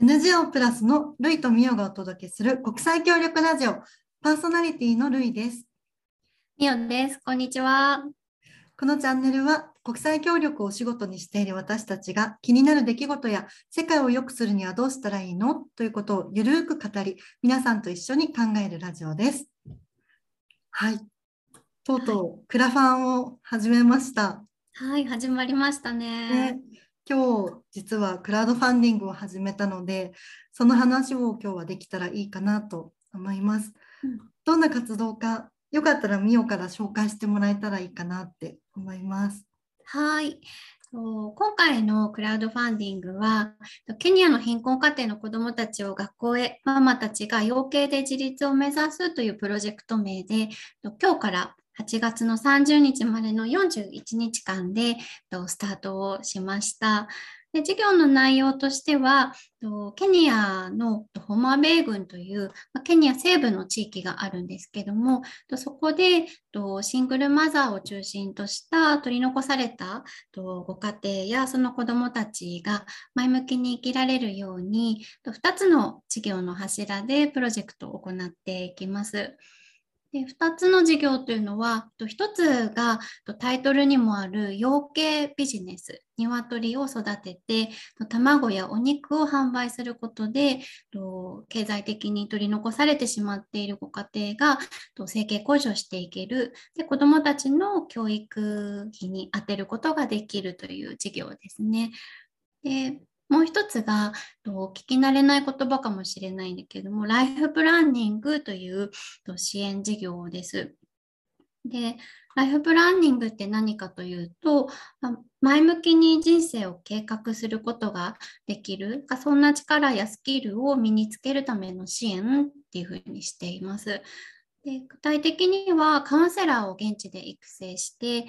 NGO プラスのルイとミオがお届けする国際協力ラジオパーソナリティのルイです。ミオです。こんにちは。このチャンネルは国際協力をお仕事にしている私たちが気になる出来事や世界を良くするにはどうしたらいいの？ということをゆるく語り皆さんと一緒に考えるラジオです。はい。とうとうクラファンを始めました。はい、始まりましたね。ね、今日実はクラウドファンディングを始めたのでその話を今日はできたらいいかなと思います。うんどんな活動かよかったらミオから紹介してもらえたらいいかなって思います。はい。今回のクラウドファンディングは、ケニアの貧困家庭の子どもたちを学校へ、ママたちが養鶏で自立を目指すというプロジェクト名で、今日から8月の30日までの41日間でスタートをしました。で授業の内容としては、ケニアのホマベイ郡というケニア西部の地域があるんですけども、そこでシングルマザーを中心とした取り残されたご家庭やその子どもたちが前向きに生きられるように、2つの事業の柱でプロジェクトを行っていきます。で2つの事業というのは1つがタイトルにもある養鶏ビジネス鶏を育てて卵やお肉を販売することで経済的に取り残されてしまっているご家庭が生計向上していけるで子どもたちの教育費に充てることができるという事業ですね。でもう一つが、聞き慣れない言葉かもしれないんだけども、ライフプランニングという支援事業です。で、ライフプランニングって何かというと、前向きに人生を計画することができる、そんな力やスキルを身につけるための支援っていうふうにしています。で具体的にはカウンセラーを現地で育成して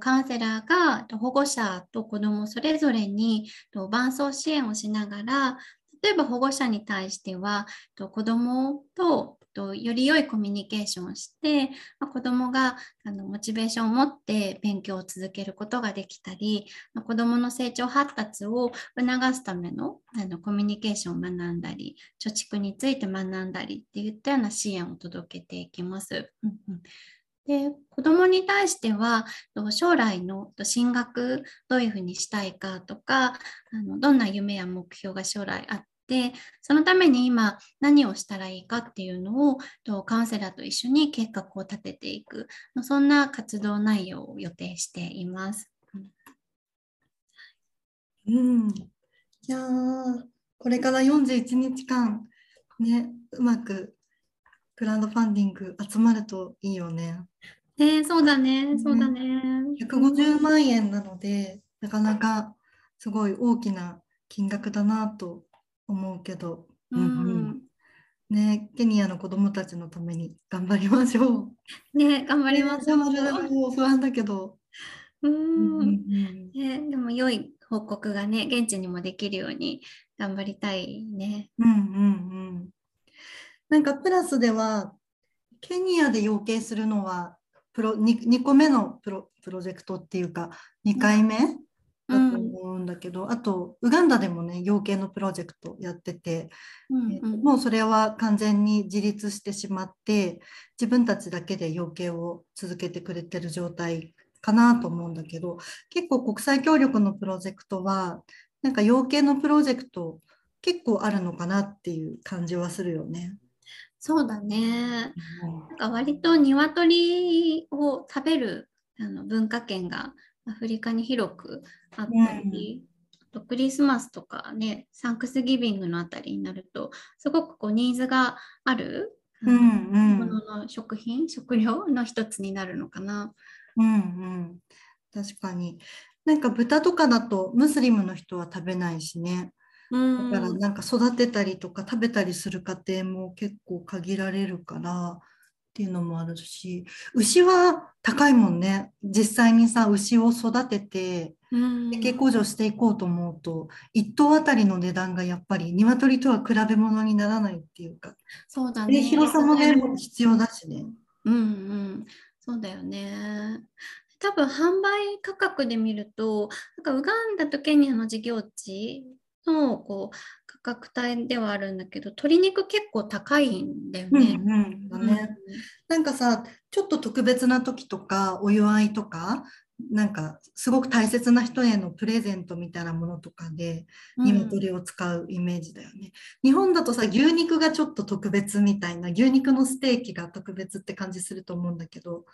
カウンセラーが保護者と子どもそれぞれに伴走支援をしながら例えば保護者に対しては子どもとより良いコミュニケーションをして子どもがあのモチベーションを持って勉強を続けることができたり子どもの成長発達を促すためのあのコミュニケーションを学んだり貯蓄について学んだりっていったような支援を届けていきます。うんうんで子どもに対しては将来の進学どういうふうにしたいかとかあのどんな夢や目標が将来あってそのために今何をしたらいいかっていうのをカウンセラーと一緒に計画を立てていくそんな活動内容を予定しています。うん、いやこれから41日間ねうまくクラウドファンディング集まるといいよね。ねそうだね、そうだね。150万円なので、なかなかすごい大きな金額だなと思うけど、うん、うん、ね、ケニアの子どもたちのために頑張りましょう。ね、頑張りましょう。もう不安だけど。うん、うん、ね、でも良い報告がね、現地にもできるように頑張りたいね。うんうんうん。なんかプラスでは、ケニアで養鶏するのはプロ 2, 2個目のプロプロジェクトっていうか2回目？だと思うんだけど、うん、あとウガンダでもね養鶏のプロジェクトやってて、うんうん、もうそれは完全に自立してしまって自分たちだけで養鶏を続けてくれてる状態かなと思うんだけど結構国際協力のプロジェクトはなんか養鶏のプロジェクト結構あるのかなっていう感じはするよね。そうだね。なんか割と鶏を食べるあの文化圏がアフリカに広くあったり、うん、クリスマスとかね、サンクスギビングのあたりになると、すごくこうニーズがある、うんうん、ものの食品、食料の一つになるのかな。うんうん、確かに。なんか豚とかだとムスリムの人は食べないしね。だからなんか育てたりとか食べたりする過程も結構限られるからっていうのもあるし牛は高いもんね。実際にさ牛を育てて経向上していこうと思うと1頭あたりの値段がやっぱり鶏とは比べ物にならないっていうか。そうだね。広さもね必要だしね。うんうん。そうだよね。多分販売価格で見るとなんかウガンダとケニアの事業地のこう格帯ではあるんだけど鶏肉結構高いんだよね。うんなんかさちょっと特別な時とかお祝いとかなんかすごく大切な人へのプレゼントみたいなものとかで鶏を使うイメージだよね、うん、日本だとさ牛肉がちょっと特別みたいな牛肉のステーキが特別って感じすると思うんだけど、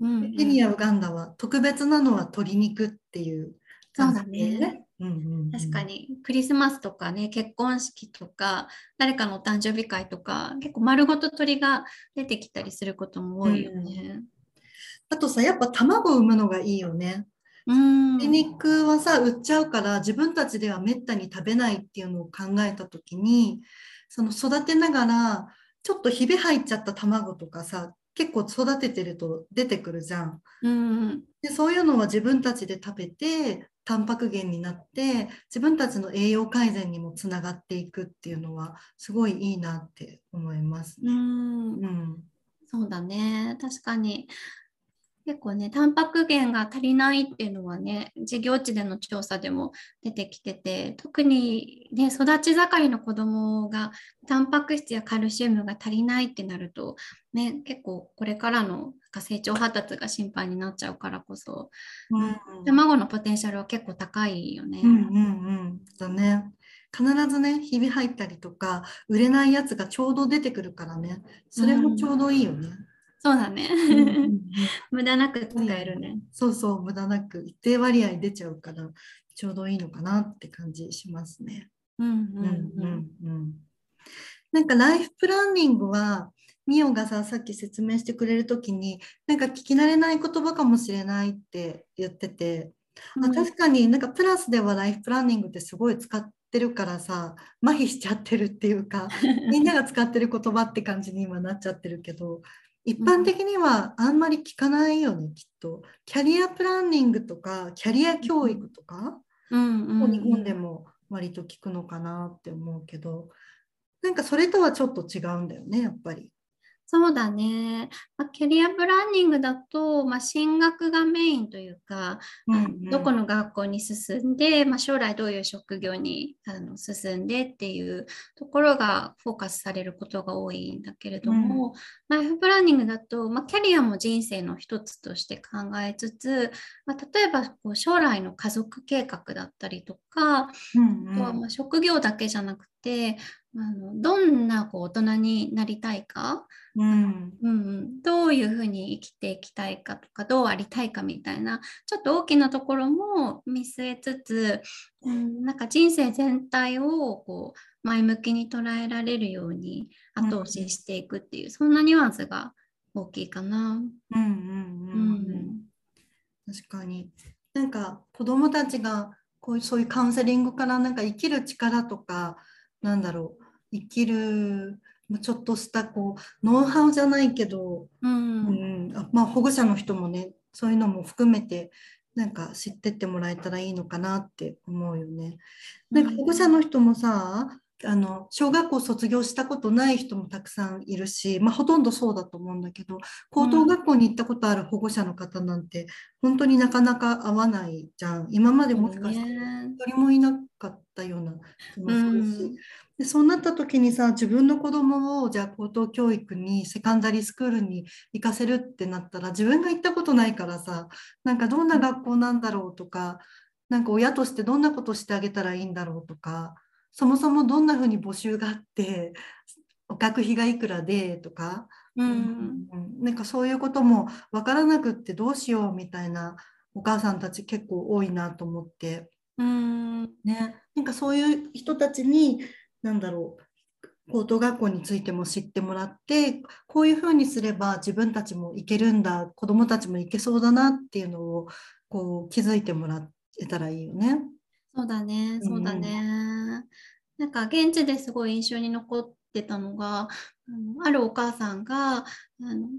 うんうん、ケニアウガンダは特別なのは鶏肉っていうそうだね。うんうんうん、確かにクリスマスとかね結婚式とか誰かのお誕生日会とか結構丸ごと鳥が出てきたりすることも多いよね。うん、あとさやっぱ卵を産むのがいいよね。うん肉はさ売っちゃうから自分たちではめったに食べないっていうのを考えた時にその育てながらちょっとひび入っちゃった卵とかさ結構育ててると出てくるじゃん。うん、でそういうのは自分たちで食べてタンパク源になって自分たちの栄養改善にもつながっていくっていうのはすごいいいなって思いますね。うん、うん、そうだね。確かに結構ね、タンパク源が足りないっていうのはね、事業地での調査でも出てきてて、特にね、育ち盛りの子どもがタンパク質やカルシウムが足りないってなると、ね、結構これからの成長発達が心配になっちゃうからこそ、うん、卵のポテンシャルは結構高いよね。うんうんうん、だね。必ずね、ひび入ったりとか、売れないやつがちょうど出てくるからね、それもちょうどいいよね。うんそうだね。無駄なく使えるね。そうそう、無駄なく一定割合出ちゃうから、ちょうどいいのかなって感じしますね。うんうんうんなんかライフプランニングは、ミオがささっき説明してくれる時になんか聞き慣れない言葉かもしれないって言ってて、うん、確かになんかプラスではライフプランニングってすごい使ってるからさ麻痺しちゃってるっていうか みんなが使ってる言葉って感じに今なっちゃってるけど一般的にはあんまり聞かないよね、きっと。キャリアプランニングとか、キャリア教育とか、うんうん、日本でも割と聞くのかなって思うけど、なんかそれとはちょっと違うんだよね、やっぱり。そうだね、まあ、キャリアプランニングだと、まあ、進学がメインというか、うんうん、どこの学校に進んで、まあ、将来どういう職業にあの進んでっていうところがフォーカスされることが多いんだけれども、うん、ライフプランニングだと、まあ、キャリアも人生の一つとして考えつつ、まあ、例えばこう将来の家族計画だったりとか、うんうん、あとはま職業だけじゃなくてあのどんなこう大人になりたいか、うん。うん、どういうふうに生きていきたいかとかどうありたいかみたいなちょっと大きなところも見据えつつ、うん、なんか人生全体をこう前向きに捉えられるように後押ししていくっていう、うん、そんなニュアンスが大きいかな。うんうんうん、うん、確かに。なんか子どもたちがこういうそういうカウンセリングからなんか生きる力とかなんだろう生きるちょっとしたこうノウハウじゃないけど、うん、うん、まあ、保護者の人もねそういうのも含めてなんか知ってってもらえたらいいのかなって思うよね。なんか保護者の人もさ、あの小学校卒業したことない人もたくさんいるし、まあ、ほとんどそうだと思うんだけど高等学校に行ったことある保護者の方なんて本当になかなか会わないじゃん。今までもしかして一人もいなかったような気もするし、でそうなった時にさ自分の子供をじゃあ高等教育にセカンダリースクールに行かせるってなったら自分が行ったことないからさなんかどんな学校なんだろうとかなんか親としてどんなことしてあげたらいいんだろうとかそもそもどんなふうに募集があって学費がいくらでとか、うん、なんかそういうことも分からなくってどうしようみたいなお母さんたち結構多いなと思って、うん。ね、なんかそういう人たちになんだろう高等学校についても知ってもらってこういうふうにすれば自分たちもいけるんだ子どもたちもいけそうだなっていうのをこう気づいてもらえたらいいよね。そうだねそうだね。うん、なんか現地ですごい印象に残ってたのがあるお母さんが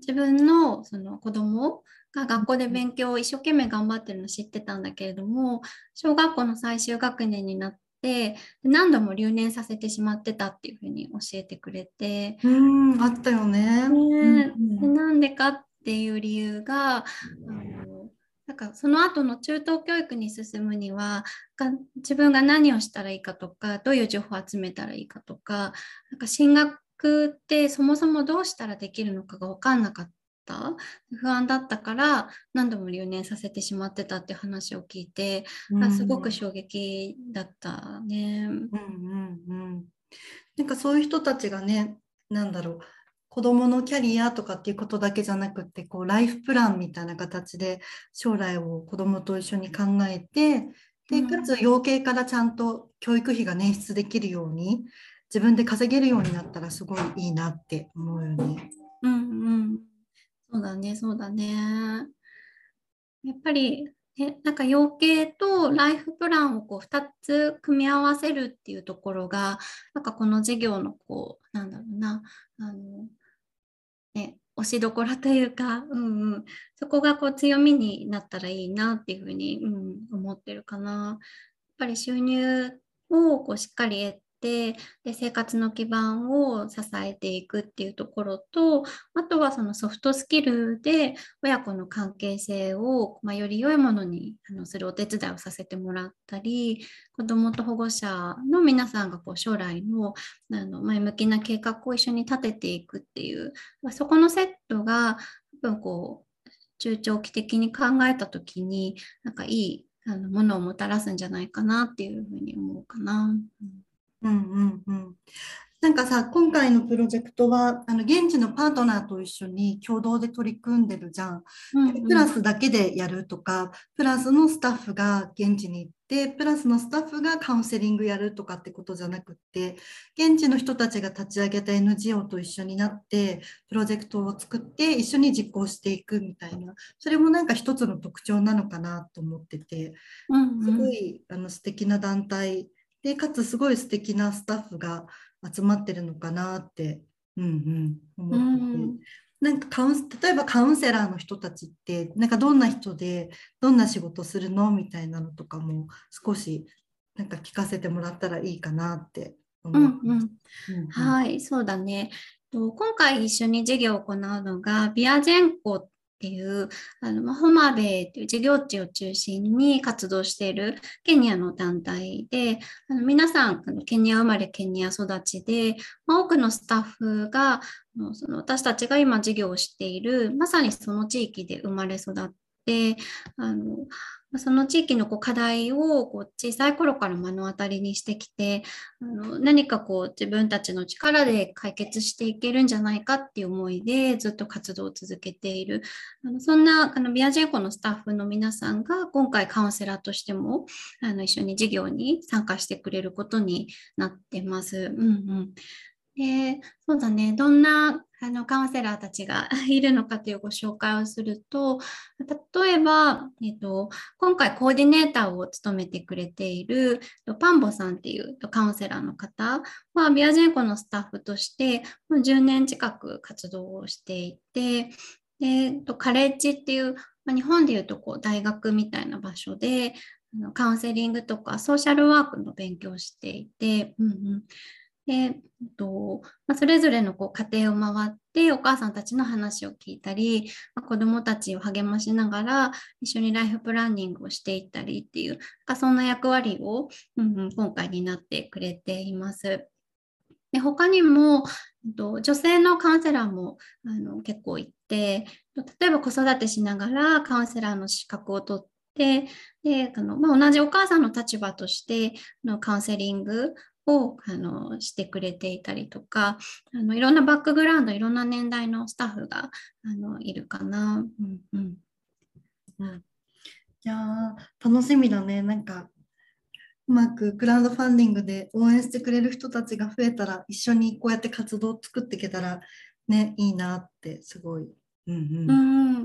自分のその子供が学校で勉強を一生懸命頑張ってるの知ってたんだけれども小学校の最終学年になっって何度も留年させてしまってたっていうふうに教えてくれて。うんあったよね。ね。でなんでかっていう理由があのなんかその後の中等教育に進むには自分が何をしたらいいかとかどういう情報を集めたらいいかとかなんか進学ってそもそもどうしたらできるのかが分かんなかった？不安だったから何度も留年させてしまってたって話を聞いて、うん、すごく衝撃だったね。うんうんうん、なんかそういう人たちがねなんだろう子どものキャリアとかっていうことだけじゃなくってこうライフプランみたいな形で将来を子どもと一緒に考えてでかつ養鶏からちゃんと教育費が捻出できるように自分で稼げるようになったらすごいいいなって思うよね。うんうん、そうだねそうだね。やっぱりね、なんか養鶏とライフプランをこう2つ組み合わせるっていうところがなんかこの事業のこうなんだろうなあのね、押しどころというか、うんうん、そこがこう強みになったらいいなっていうふうに、うん、思ってるかな。やっぱり収入をこうしっかり得てで生活の基盤を支えていくっていうところとあとはそのソフトスキルで親子の関係性を、まあ、より良いものにあのするお手伝いをさせてもらったり子どもと保護者の皆さんがこう将来のあの前向きな計画を一緒に立てていくっていう、まあ、そこのセットが多分こう中長期的に考えた時になんかいいあのものをもたらすんじゃないかなっていうふうに思うかな。うんうんうんうん。なんかさ、今回のプロジェクトは、あの現地のパートナーと一緒に共同で取り組んでるじゃん。うんうん、プラスだけでやるとか、プラスのスタッフが現地に行って、プラスのスタッフがカウンセリングやるとかってことじゃなくって、現地の人たちが立ち上げた NGO と一緒になって、プロジェクトを作って一緒に実行していくみたいな、それもなんか一つの特徴なのかなと思ってて、すごいあの素敵な団体でかつすごい素敵なスタッフが集まってるのかなって、うんうん、思ってて、うん、なんかカウン例えばカウンセラーの人たちってなんかどんな人でどんな仕事するのみたいなのとかも少しなんか聞かせてもらったらいいかなって思います。はいそうだね。今回一緒に授業を行うのがビアジェンコっていうあのホマベという事業地を中心に活動しているケニアの団体であの皆さんケニア生まれケニア育ちで、まあ、多くのスタッフがその私たちが今事業をしているまさにその地域で生まれ育ってあのその地域のこう課題をこう小さい頃から目の当たりにしてきてあの何かこう自分たちの力で解決していけるんじゃないかっていう思いでずっと活動を続けている。あのそんなあのビアジェンコのスタッフの皆さんが今回カウンセラーとしてもあの一緒に授業に参加してくれることになってます。うんうん。でそうだね。どんなあのカウンセラーたちが いるのかというご紹介をすると例えば、えっと、今回コーディネーターを務めてくれているパンボさんっていうカウンセラーの方はビアジェンコのスタッフとしてもう10年近く活動をしていてでカレッジっていう、ま、日本でいうとこう大学みたいな場所でカウンセリングとかソーシャルワークの勉強をしていて、うんうん。で、えっとまあ、それぞれのこう家庭を回ってお母さんたちの話を聞いたり、まあ、子どもたちを励ましながら一緒にライフプランニングをしていったりっていうそんな役割を、うんうん、今回担ってくれています。で他にもえっと女性のカウンセラーもあの結構いて例えば子育てしながらカウンセラーの資格を取ってであの、まあ、同じお母さんの立場としてのカウンセリングをあのしてくれていたりとかあのいろんなバックグラウンドいろんな年代のスタッフがあのいるかな。うんうんうん、いや楽しみだねなんかうまくクラウドファンディングで応援してくれる人たちが増えたら一緒にこうやって活動を作っていけたらねいいなってすごい、うんうんう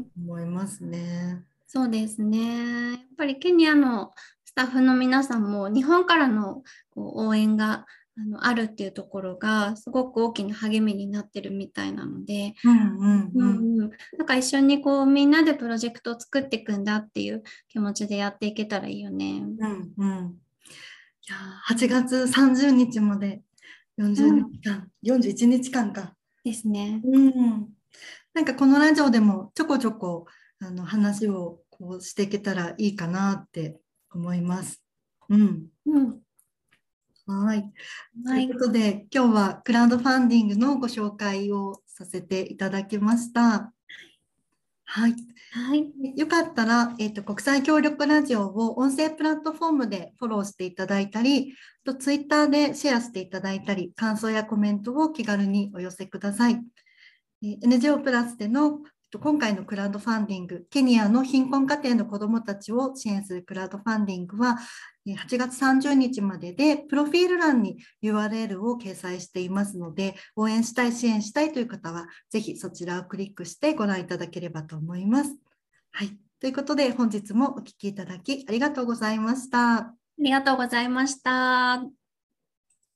ん、思いますね。そうですね。やっぱりケニアのタッフの皆さんも日本からのこう応援があのあるっていうところがすごく大きな励みになってるみたいなので、なんか一緒にこうみんなでプロジェクトを作っていくんだっていう気持ちでやっていけたらいいよね。うんうん、いや8月30日まで40日間、うん、41日間か。ですね。うん、なんかこのラジオでもちょこちょこあの話をこうしていけたらいいかなって思います。うん。うん、はい。ということで、今日はクラウドファンディングのご紹介をさせていただきました。はい。はい、よかったら、えーと、国際協力ラジオを音声プラットフォームでフォローしていただいたり、とツイッターでシェアしていただいたり、感想やコメントを気軽にお寄せください。NGO プラスでの今回のクラウドファンディング、ケニアの貧困家庭の子どもたちを支援するクラウドファンディングは、8月30日までで、プロフィール欄に URL を掲載していますので、応援したい、支援したいという方は、ぜひそちらをクリックしてご覧いただければと思います。はい。ということで、本日もお聴きいただきありがとうございました。ありがとうございました。